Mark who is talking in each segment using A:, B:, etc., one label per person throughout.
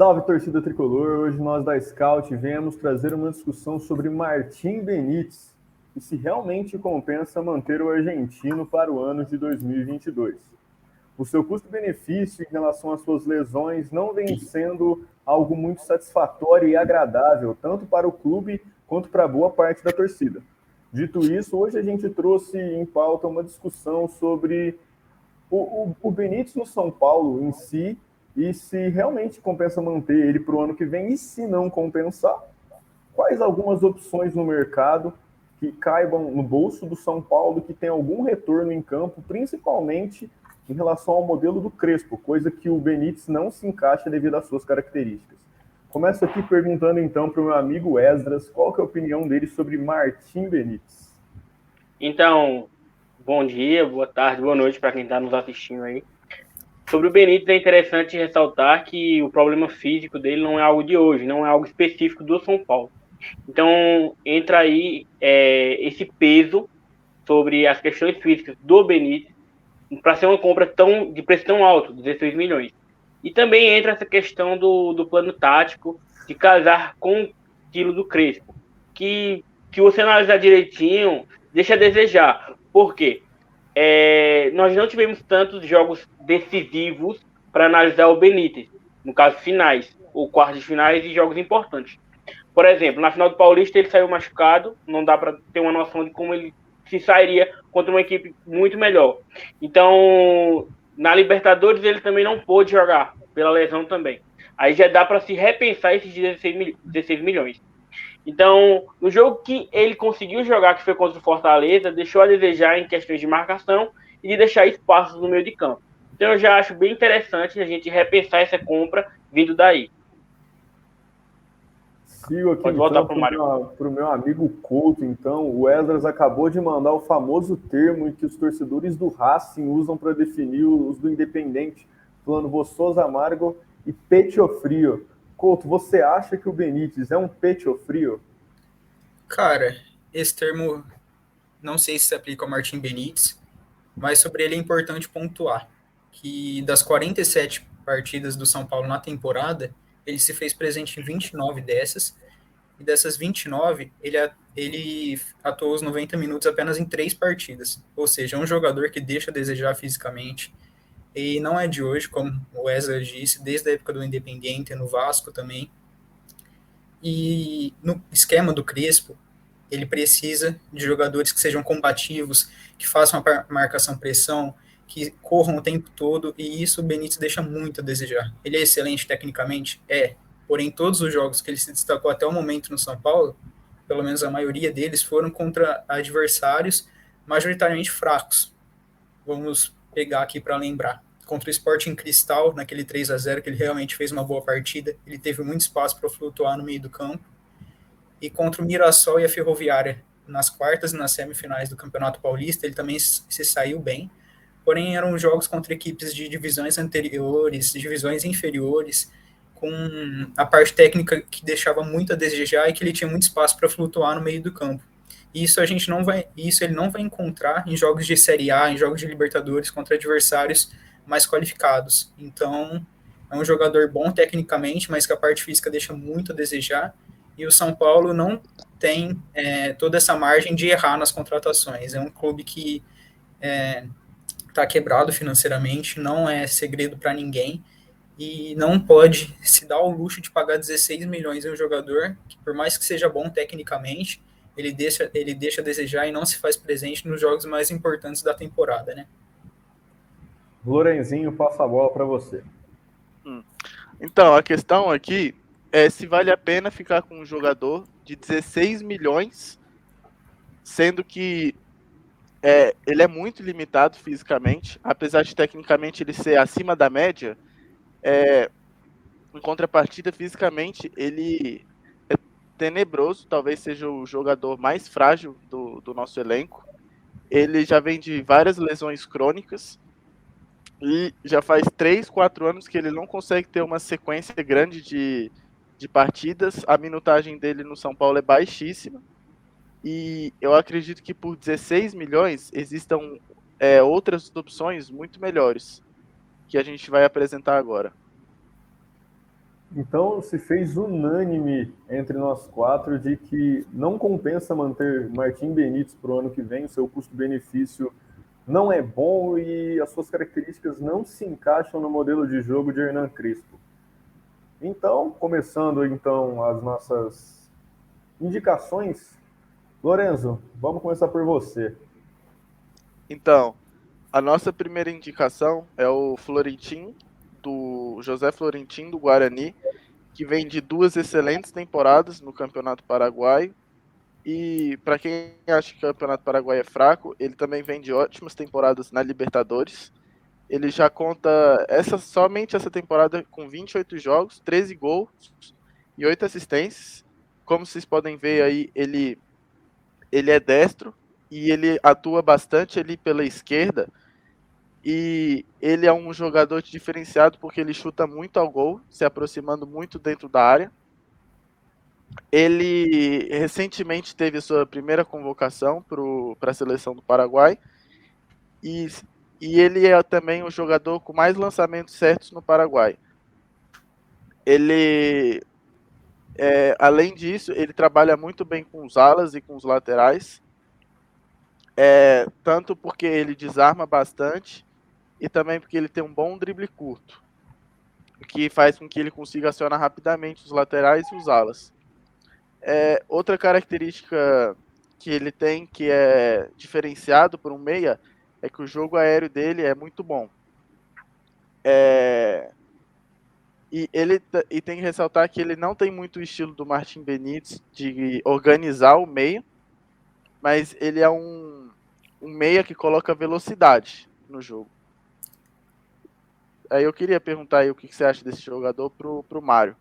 A: Salve torcida tricolor! Hoje nós da Scout viemos trazer uma discussão sobre Martim Benítez e se realmente compensa manter o argentino para o ano de 2022. O seu custo-benefício em relação às suas lesões não vem sendo algo muito satisfatório e agradável, tanto para o clube quanto para boa parte da torcida. Dito isso, hoje a gente trouxe em pauta uma discussão sobre o, o, o Benítez no São Paulo em si e se realmente compensa manter ele para o ano que vem e se não compensar, quais algumas opções no mercado que caibam no bolso do São Paulo que tem algum retorno em campo, principalmente em relação ao modelo do Crespo, coisa que o Benítez não se encaixa devido às suas características. Começo aqui perguntando então para o meu amigo Esdras qual que é a opinião dele sobre Martim Benítez.
B: Então, bom dia, boa tarde, boa noite para quem está nos assistindo aí. Sobre o Benítez é interessante ressaltar que o problema físico dele não é algo de hoje, não é algo específico do São Paulo. Então entra aí é, esse peso sobre as questões físicas do Benítez para ser uma compra tão de preço tão alto, 16 milhões. E também entra essa questão do, do plano tático de casar com o estilo do Crespo, que, que você analisar direitinho, deixa a desejar. Por quê? É, nós não tivemos tantos jogos decisivos para analisar o Benítez, no caso finais, ou quartos de finais e jogos importantes. Por exemplo, na final do Paulista ele saiu machucado, não dá para ter uma noção de como ele se sairia contra uma equipe muito melhor. Então, na Libertadores ele também não pôde jogar, pela lesão também. Aí já dá para se repensar esses 16, mil, 16 milhões. Então, no jogo que ele conseguiu jogar, que foi contra o Fortaleza, deixou a desejar em questões de marcação e de deixar espaços no meio de campo. Então, eu já acho bem interessante a gente repensar essa compra vindo daí.
A: Sigo aqui Pode então, para o meu amigo Couto. Então, o Esdras acabou de mandar o famoso termo que os torcedores do Racing usam para definir os do Independente, falando Voçoso Amargo e Pecho Frio. Couto, você acha que o Benítez é um Pecho Frio?
C: Cara, esse termo não sei se se aplica ao Martim Benítez, mas sobre ele é importante pontuar que das 47 partidas do São Paulo na temporada, ele se fez presente em 29 dessas, e dessas 29, ele, ele atuou os 90 minutos apenas em três partidas. Ou seja, é um jogador que deixa a desejar fisicamente, e não é de hoje, como o Wesley disse, desde a época do Independiente, no Vasco também. E no esquema do Crespo, ele precisa de jogadores que sejam combativos, que façam a marcação-pressão, que corram o tempo todo, e isso o Benítez deixa muito a desejar. Ele é excelente tecnicamente? É. Porém, todos os jogos que ele se destacou até o momento no São Paulo, pelo menos a maioria deles, foram contra adversários majoritariamente fracos. Vamos pegar aqui para lembrar. Contra o Sporting Cristal, naquele 3 a 0 que ele realmente fez uma boa partida, ele teve muito espaço para flutuar no meio do campo. E contra o Mirassol e a Ferroviária, nas quartas e nas semifinais do Campeonato Paulista, ele também se saiu bem porém eram jogos contra equipes de divisões anteriores, divisões inferiores, com a parte técnica que deixava muito a desejar e que ele tinha muito espaço para flutuar no meio do campo. Isso a gente não vai, isso ele não vai encontrar em jogos de Série A, em jogos de Libertadores contra adversários mais qualificados. Então, é um jogador bom tecnicamente, mas que a parte física deixa muito a desejar. E o São Paulo não tem é, toda essa margem de errar nas contratações. É um clube que é, está quebrado financeiramente, não é segredo para ninguém e não pode se dar o luxo de pagar 16 milhões em um jogador que, por mais que seja bom tecnicamente, ele deixa, ele deixa a desejar e não se faz presente nos jogos mais importantes da temporada, né?
A: Lorenzinho, passa a bola para você.
D: Hum. Então, a questão aqui é se vale a pena ficar com um jogador de 16 milhões, sendo que é, ele é muito limitado fisicamente, apesar de tecnicamente ele ser acima da média. É, em contrapartida, fisicamente, ele tenebroso, talvez seja o jogador mais frágil do, do nosso elenco. Ele já vem de várias lesões crônicas e já faz 3, 4 anos que ele não consegue ter uma sequência grande de, de partidas. A minutagem dele no São Paulo é baixíssima. E eu acredito que por 16 milhões existam é, outras opções muito melhores que a gente vai apresentar agora.
A: Então se fez unânime entre nós quatro de que não compensa manter Martim Benítez para o ano que vem, o seu custo-benefício não é bom e as suas características não se encaixam no modelo de jogo de Hernan Crespo. Então, começando então as nossas indicações, Lorenzo, vamos começar por você.
D: Então, a nossa primeira indicação é o Florentin, do José Florentin, do Guarani, que vem de duas excelentes temporadas no Campeonato Paraguaio. E para quem acha que o Campeonato Paraguaio é fraco, ele também vem de ótimas temporadas na Libertadores. Ele já conta essa somente essa temporada com 28 jogos, 13 gols e 8 assistências. Como vocês podem ver aí, ele ele é destro e ele atua bastante ali pela esquerda. E ele é um jogador diferenciado porque ele chuta muito ao gol, se aproximando muito dentro da área. Ele recentemente teve sua primeira convocação para a seleção do Paraguai e, e ele é também o jogador com mais lançamentos certos no Paraguai. Ele, é, além disso, ele trabalha muito bem com os alas e com os laterais, é, tanto porque ele desarma bastante e também porque ele tem um bom drible curto, que faz com que ele consiga acionar rapidamente os laterais e os alas. É, outra característica que ele tem que é diferenciado por um meia é que o jogo aéreo dele é muito bom. É, e ele e tem que ressaltar que ele não tem muito o estilo do Martin Benítez de organizar o meio, mas ele é um, um meia que coloca velocidade no jogo. Aí eu queria perguntar aí o que você acha desse jogador pro, pro Mário.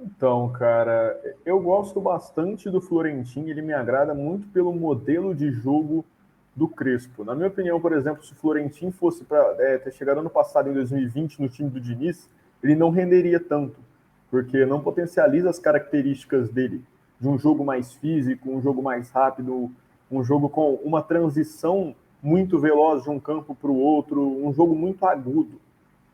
A: Então, cara, eu gosto bastante do Florentino, ele me agrada muito pelo modelo de jogo do Crespo. Na minha opinião, por exemplo, se o Florentino fosse para é, ter chegado ano passado, em 2020, no time do Diniz, ele não renderia tanto, porque não potencializa as características dele, de um jogo mais físico, um jogo mais rápido, um jogo com uma transição muito veloz de um campo para o outro, um jogo muito agudo.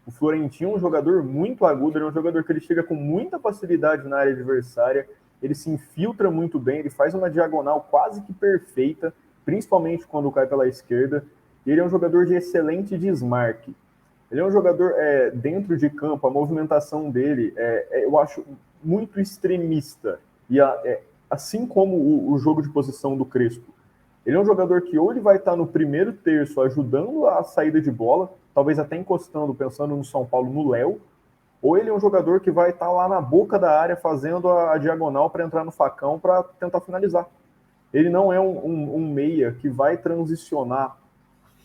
A: O Florentino é um jogador muito agudo, ele é um jogador que ele chega com muita facilidade na área adversária, ele se infiltra muito bem, ele faz uma diagonal quase que perfeita, principalmente quando cai pela esquerda. Ele é um jogador de excelente desmarque. Ele é um jogador é, dentro de campo, a movimentação dele é, é eu acho muito extremista. E a, é, assim como o, o jogo de posição do Crespo, ele é um jogador que ou ele vai estar no primeiro terço ajudando a saída de bola, talvez até encostando, pensando no São Paulo, no Léo, ou ele é um jogador que vai estar lá na boca da área fazendo a, diagonal para entrar no facão para tentar finalizar. Ele não é um, um, um meia que vai transicionar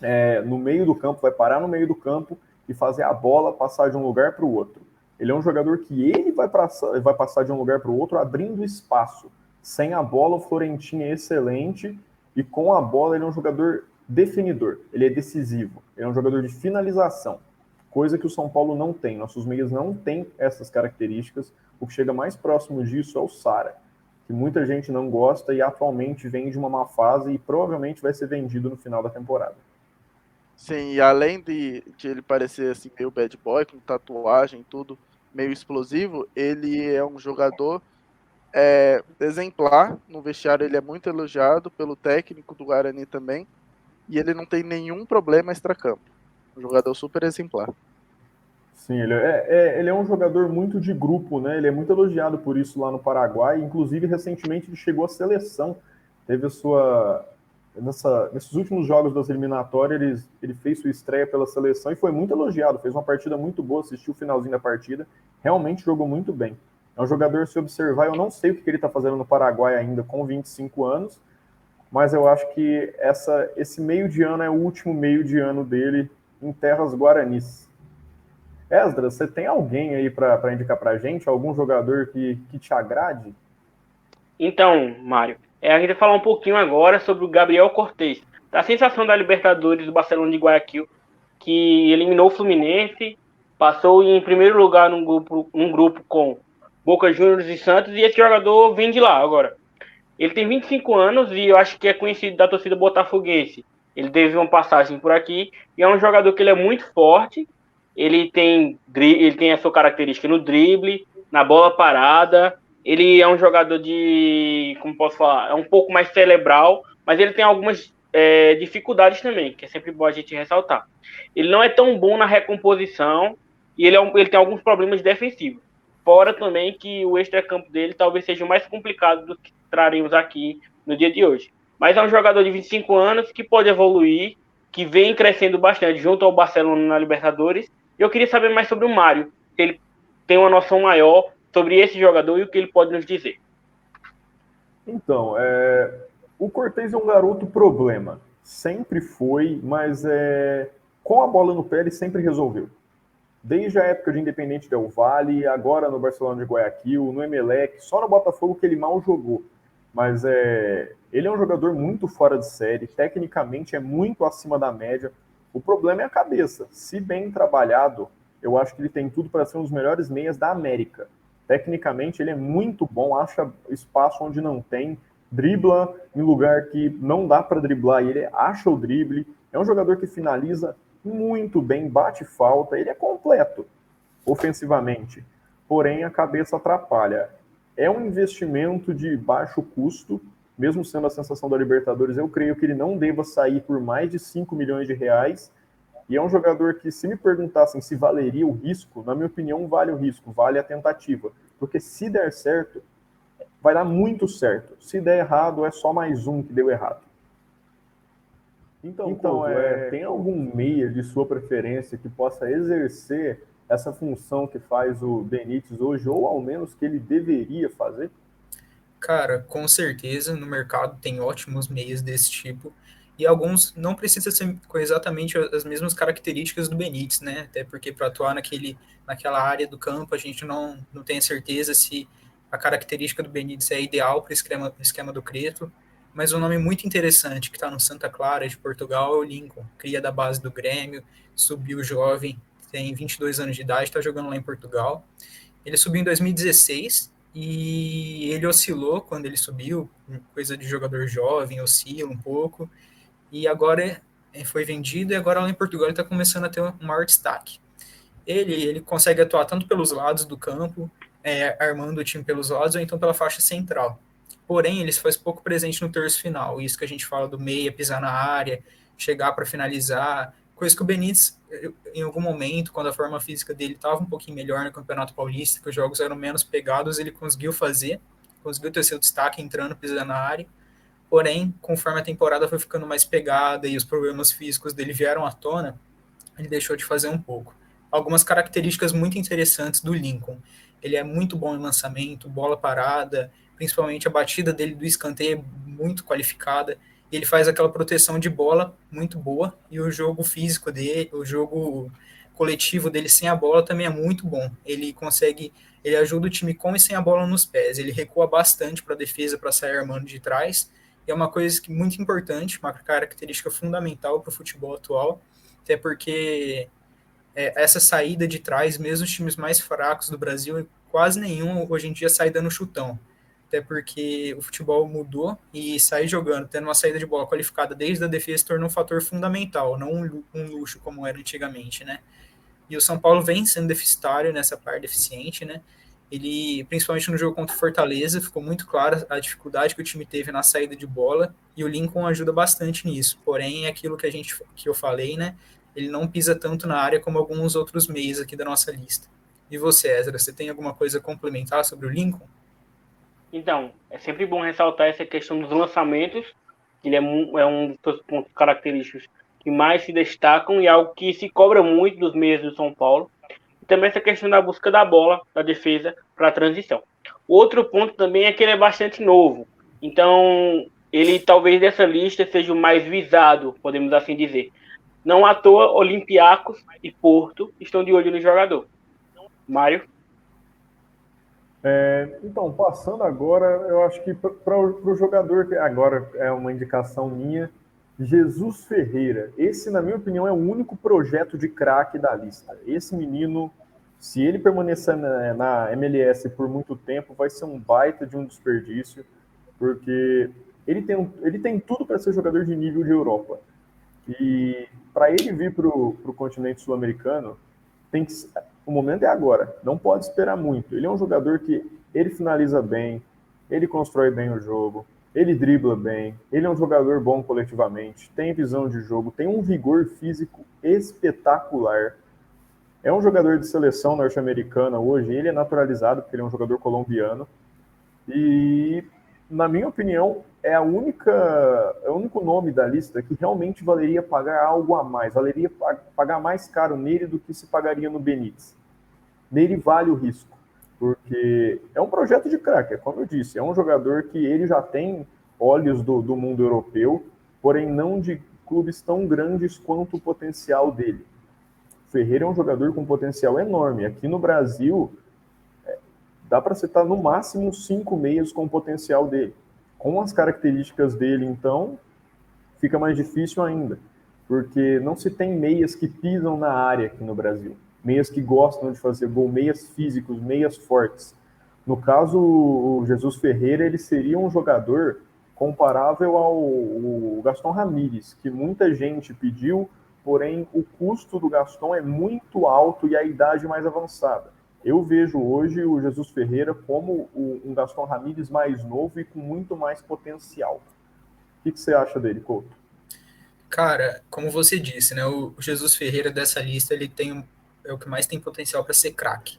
A: é, no meio do campo, vai parar no meio do campo e fazer a bola passar de um lugar para o outro. Ele é um jogador que ele vai passar, vai passar de um lugar para o outro abrindo espaço. Sem a bola, o Florentino é excelente e com a bola ele é um jogador definidor, ele é decisivo, ele é um jogador de finalização, coisa que o São Paulo não tem. Nossos meias não têm essas características. O que chega mais próximo disso é o Sara, que muita gente não gosta e atualmente vem de uma má fase e provavelmente vai ser vendido no final da temporada.
D: Sim, e além de, de ele parecer assim meio bad boy, com tatuagem, tudo meio explosivo, ele é um jogador é, exemplar no vestiário, ele é muito elogiado pelo técnico do Guarani também, e ele não tem nenhum problema extra-campo. Um jogador super exemplar.
A: Sim, ele é, é, ele é um jogador muito de grupo, né? Ele é muito elogiado por isso lá no Paraguai. Inclusive, recentemente ele chegou à seleção. Teve a sua. Nessa, nesses últimos jogos das eliminatórias, ele, ele fez sua estreia pela seleção e foi muito elogiado. Fez uma partida muito boa, assistiu o finalzinho da partida. Realmente jogou muito bem. É um jogador, se observar, eu não sei o que ele está fazendo no Paraguai ainda com 25 anos, mas eu acho que essa, esse meio de ano é o último meio de ano dele em terras guaranis. Esdras, você tem alguém aí para indicar para a gente? Algum jogador que, que te agrade?
B: Então, Mário, é, a gente vai falar um pouquinho agora sobre o Gabriel Cortez. Da sensação da Libertadores do Barcelona de Guayaquil, que eliminou o Fluminense, passou em primeiro lugar num grupo, num grupo com Boca Juniors e Santos, e esse jogador vem de lá agora. Ele tem 25 anos e eu acho que é conhecido da torcida botafoguense. Ele teve uma passagem por aqui e é um jogador que ele é muito forte ele tem, ele tem a sua característica no drible, na bola parada. Ele é um jogador de, como posso falar, é um pouco mais cerebral, mas ele tem algumas é, dificuldades também, que é sempre bom a gente ressaltar. Ele não é tão bom na recomposição e ele, é um, ele tem alguns problemas defensivos. Fora também que o extra-campo dele talvez seja mais complicado do que traremos aqui no dia de hoje. Mas é um jogador de 25 anos que pode evoluir, que vem crescendo bastante junto ao Barcelona na Libertadores. E eu queria saber mais sobre o Mário, se ele tem uma noção maior sobre esse jogador e o que ele pode nos dizer.
A: Então, é, o Cortez é um garoto problema. Sempre foi, mas é, com a bola no pé ele sempre resolveu. Desde a época de Independente Del Valle, agora no Barcelona de Guayaquil, no Emelec, só no Botafogo que ele mal jogou. Mas é, ele é um jogador muito fora de série, tecnicamente é muito acima da média. O problema é a cabeça. Se bem trabalhado, eu acho que ele tem tudo para ser um dos melhores meias da América. Tecnicamente, ele é muito bom, acha espaço onde não tem, dribla em lugar que não dá para driblar, e ele acha o drible. É um jogador que finaliza muito bem, bate falta, ele é completo ofensivamente. Porém, a cabeça atrapalha. É um investimento de baixo custo, mesmo sendo a sensação da Libertadores, eu creio que ele não deva sair por mais de 5 milhões de reais. E é um jogador que, se me perguntassem se valeria o risco, na minha opinião, vale o risco, vale a tentativa. Porque se der certo, vai dar muito certo. Se der errado, é só mais um que deu errado. Então, então é, é, tem algum meia de sua preferência que possa exercer essa função que faz o Benítez hoje, ou ao menos que ele deveria fazer?
C: Cara, com certeza no mercado tem ótimos meias desse tipo e alguns não precisam ser com exatamente as mesmas características do Benítez, né? Até porque para atuar naquele, naquela área do campo a gente não, não tem certeza se a característica do Benítez é ideal para o esquema, esquema do Creto, mas um nome muito interessante que está no Santa Clara de Portugal é o Lincoln, cria da base do Grêmio, subiu jovem, tem 22 anos de idade, está jogando lá em Portugal. Ele subiu em 2016 e ele oscilou quando ele subiu, coisa de jogador jovem, oscila um pouco, e agora foi vendido e agora lá em Portugal ele está começando a ter um maior destaque. Ele, ele consegue atuar tanto pelos lados do campo, é, armando o time pelos lados, ou então pela faixa central. Porém, ele se faz pouco presente no terço final. Isso que a gente fala do meia, pisar na área, chegar para finalizar. Coisa que o Benítez, em algum momento, quando a forma física dele estava um pouquinho melhor no Campeonato Paulista, que os jogos eram menos pegados, ele conseguiu fazer, conseguiu ter seu destaque entrando, pisando na área. Porém, conforme a temporada foi ficando mais pegada e os problemas físicos dele vieram à tona, ele deixou de fazer um pouco. Algumas características muito interessantes do Lincoln. Ele é muito bom em lançamento, bola parada, principalmente a batida dele do escanteio é muito qualificada. Ele faz aquela proteção de bola muito boa e o jogo físico dele, o jogo coletivo dele sem a bola também é muito bom. Ele consegue, ele ajuda o time com e sem a bola nos pés. Ele recua bastante para a defesa para sair armando de trás. E é uma coisa que muito importante, uma característica fundamental para o futebol atual, até porque é, essa saída de trás, mesmo os times mais fracos do Brasil, quase nenhum hoje em dia sai dando chutão. Até porque o futebol mudou e sair jogando, tendo uma saída de bola qualificada desde a defesa, tornou um fator fundamental, não um, um luxo como era antigamente, né? E o São Paulo vem sendo deficitário nessa parte deficiente, né? Ele, principalmente no jogo contra o Fortaleza, ficou muito clara a dificuldade que o time teve na saída de bola e o Lincoln ajuda bastante nisso. Porém, é aquilo que a gente que eu falei, né? ele não pisa tanto na área como alguns outros meios aqui da nossa lista. E você, Ezra, você tem alguma coisa a complementar sobre o Lincoln?
B: Então, é sempre bom ressaltar essa questão dos lançamentos, que ele é um, é um dos pontos característicos que mais se destacam e é algo que se cobra muito dos meios do São Paulo. E também essa questão da busca da bola, da defesa para a transição. Outro ponto também é que ele é bastante novo. Então, ele talvez dessa lista seja o mais visado, podemos assim dizer. Não à toa, Olympiacos e Porto estão de olho no jogador. Mário?
A: É, então, passando agora, eu acho que para o jogador, que agora é uma indicação minha, Jesus Ferreira. Esse, na minha opinião, é o único projeto de craque da lista. Esse menino, se ele permanecer na, na, MLS por muito tempo, vai ser um baita de um desperdício, porque ele tem, ele tem tudo para ser jogador de nível de Europa. E para ele vir para o continente sul-americano, tem que, o momento é agora, não pode esperar muito. Ele é um jogador que ele finaliza bem, ele constrói bem o jogo, ele dribla bem, ele é um jogador bom coletivamente, tem visão de jogo, tem um vigor físico espetacular. É um jogador de seleção norte-americana hoje, ele é naturalizado porque ele é um jogador colombiano. E, na minha opinião, é a única, é o único nome da lista que realmente valeria pagar algo a mais, valeria pagar mais caro nele do que se pagaria no Benítez. Nele vale o risco porque é um projeto de craque, é como eu disse, é um jogador que ele já tem olhos do, do mundo europeu, porém não de clubes tão grandes quanto o potencial dele. Ferreira é um jogador com potencial enorme. Aqui no Brasil, dá para citar no máximo cinco meias com o potencial dele. Com as características dele, então, fica mais difícil ainda, porque não se tem meias que pisam na área aqui no Brasil meias que gostam de fazer gol, meias físicos, meias fortes. No caso, o Jesus Ferreira, ele seria um jogador comparável ao Gaston Ramírez, que muita gente pediu, porém o custo do Gaston é muito alto e a idade mais avançada. Eu vejo hoje o Jesus Ferreira como um Gaston Ramírez mais novo e com muito mais potencial. O que, você acha dele, Couto?
C: Cara, como você disse, né, o Jesus Ferreira dessa lista ele tem é o que mais tem potencial para ser craque.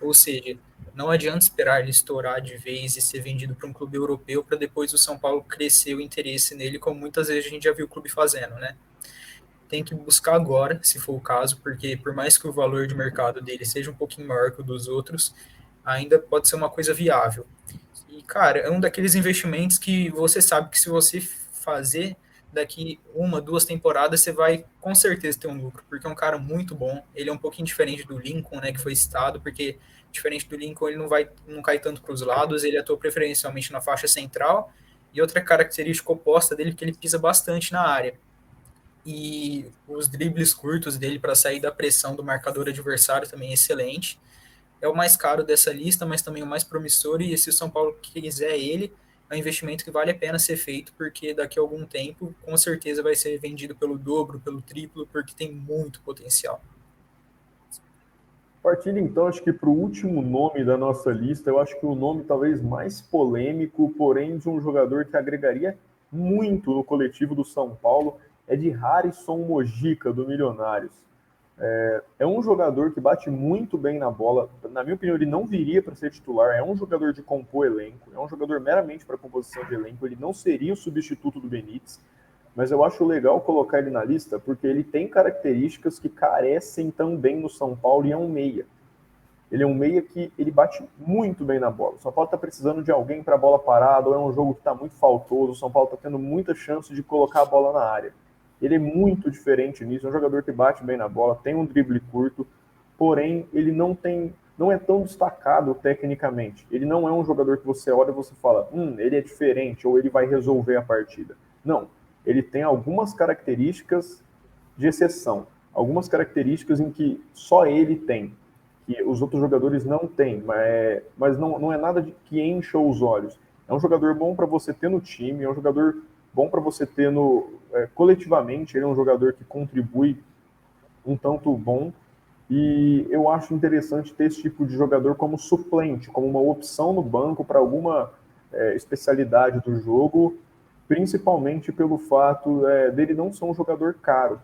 C: Ou seja, não adianta esperar ele estourar de vez e ser vendido para um clube europeu para depois o São Paulo crescer o interesse nele, como muitas vezes a gente já viu o clube fazendo, né? Tem que buscar agora, se for o caso, porque por mais que o valor de mercado dele seja um pouquinho maior que o dos outros, ainda pode ser uma coisa viável. E, cara, é um daqueles investimentos que você sabe que se você fazer, daqui uma, duas temporadas você vai com certeza ter um lucro, porque é um cara muito bom. Ele é um pouquinho diferente do Lincoln, né, que foi citado, porque diferente do Lincoln ele não vai não cai tanto para os lados, ele atua preferencialmente na faixa central. E outra característica oposta dele é que ele pisa bastante na área. E os dribles curtos dele para sair da pressão do marcador adversário também é excelente. É o mais caro dessa lista, mas também o mais promissor. E se o São Paulo quiser ele, é um investimento que vale a pena ser feito, porque daqui a algum tempo, com certeza, vai ser vendido pelo dobro, pelo triplo, porque tem muito potencial.
A: Partindo então, acho que para o último nome da nossa lista, eu acho que o nome talvez mais polêmico, porém de um jogador que agregaria muito no coletivo do São Paulo, é de Harrison Mojica, do Milionários. É, é, um jogador que bate muito bem na bola. Na minha opinião, ele não viria para ser titular. É um jogador de compor elenco. É um jogador meramente para composição de elenco. Ele não seria o substituto do Benítez. Mas eu acho legal colocar ele na lista porque ele tem características que carecem também no São Paulo e é um meia. Ele é um meia que ele bate muito bem na bola. O São Paulo está precisando de alguém para a bola parada ou é um jogo que está muito faltoso. O São Paulo está tendo muita chance de colocar a bola na área. Ele é muito diferente nisso, é um jogador que bate bem na bola, tem um drible curto, porém ele não tem, não é tão destacado tecnicamente. Ele não é um jogador que você olha e você fala, hum, ele é diferente ou ele vai resolver a partida. Não, ele tem algumas características de exceção, algumas características em que só ele tem, que os outros jogadores não têm, mas, mas não, não é nada de, que encha os olhos. É um jogador bom para você ter no time, é um jogador bom para você ter no é, coletivamente. Ele é um jogador que contribui um tanto bom e eu acho interessante ter esse tipo de jogador como suplente, como uma opção no banco para alguma é, especialidade do jogo, principalmente pelo fato é, dele não ser um jogador caro.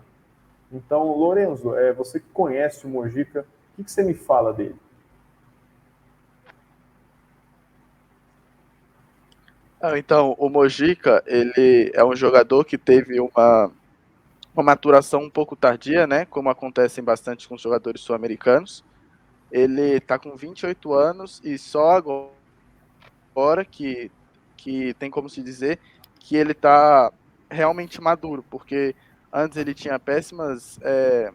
A: Então, Lorenzo, é, você que conhece o Mojica, o que, que você me fala dele?
D: Ah, então, o Mojica, ele é um jogador que teve uma, uma maturação um pouco tardia, né? Como acontece bastante com os jogadores sul-americanos. Ele está com 28 anos e só agora que, que tem como se dizer que ele está realmente maduro, porque antes ele tinha péssimas é,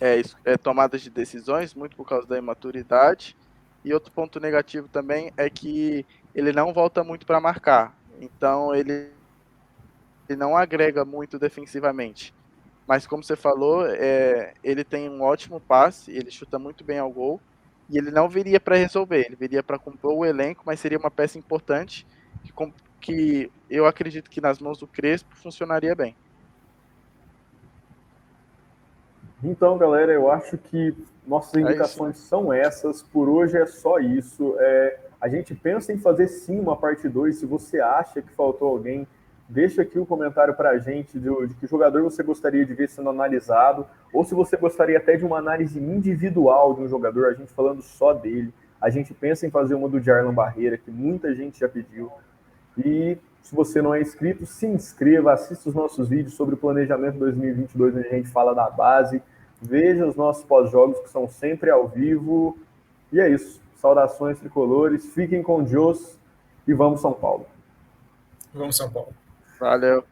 D: é, é, tomadas de decisões, muito por causa da imaturidade. E outro ponto negativo também é que ele não volta muito para marcar. Então ele, ele não agrega muito defensivamente. Mas como você falou, é, ele tem um ótimo passe, ele chuta muito bem ao gol. E ele não viria para resolver, ele viria para compor o elenco, mas seria uma peça importante que, que eu acredito que nas mãos do Crespo funcionaria bem.
A: Então, galera, eu acho que Nossas indicações é são essas. Por hoje é só isso. É, a gente pensa em fazer sim uma parte 2. Se você acha que faltou alguém, deixa aqui o um comentário para a gente de, de, que jogador você gostaria de ver sendo analisado, ou se você gostaria até de uma análise individual de um jogador, a gente falando só dele. A gente pensa em fazer uma do Jarlan Barreira, que muita gente já pediu. E se você não é inscrito, se inscreva, assista os nossos vídeos sobre o planejamento 2022, onde a gente fala da base. Veja os nossos pós-jogos, que são sempre ao vivo. E é isso. Saudações tricolores, fiquem com Deus e vamos São Paulo.
C: Vamos São Paulo.
D: Valeu.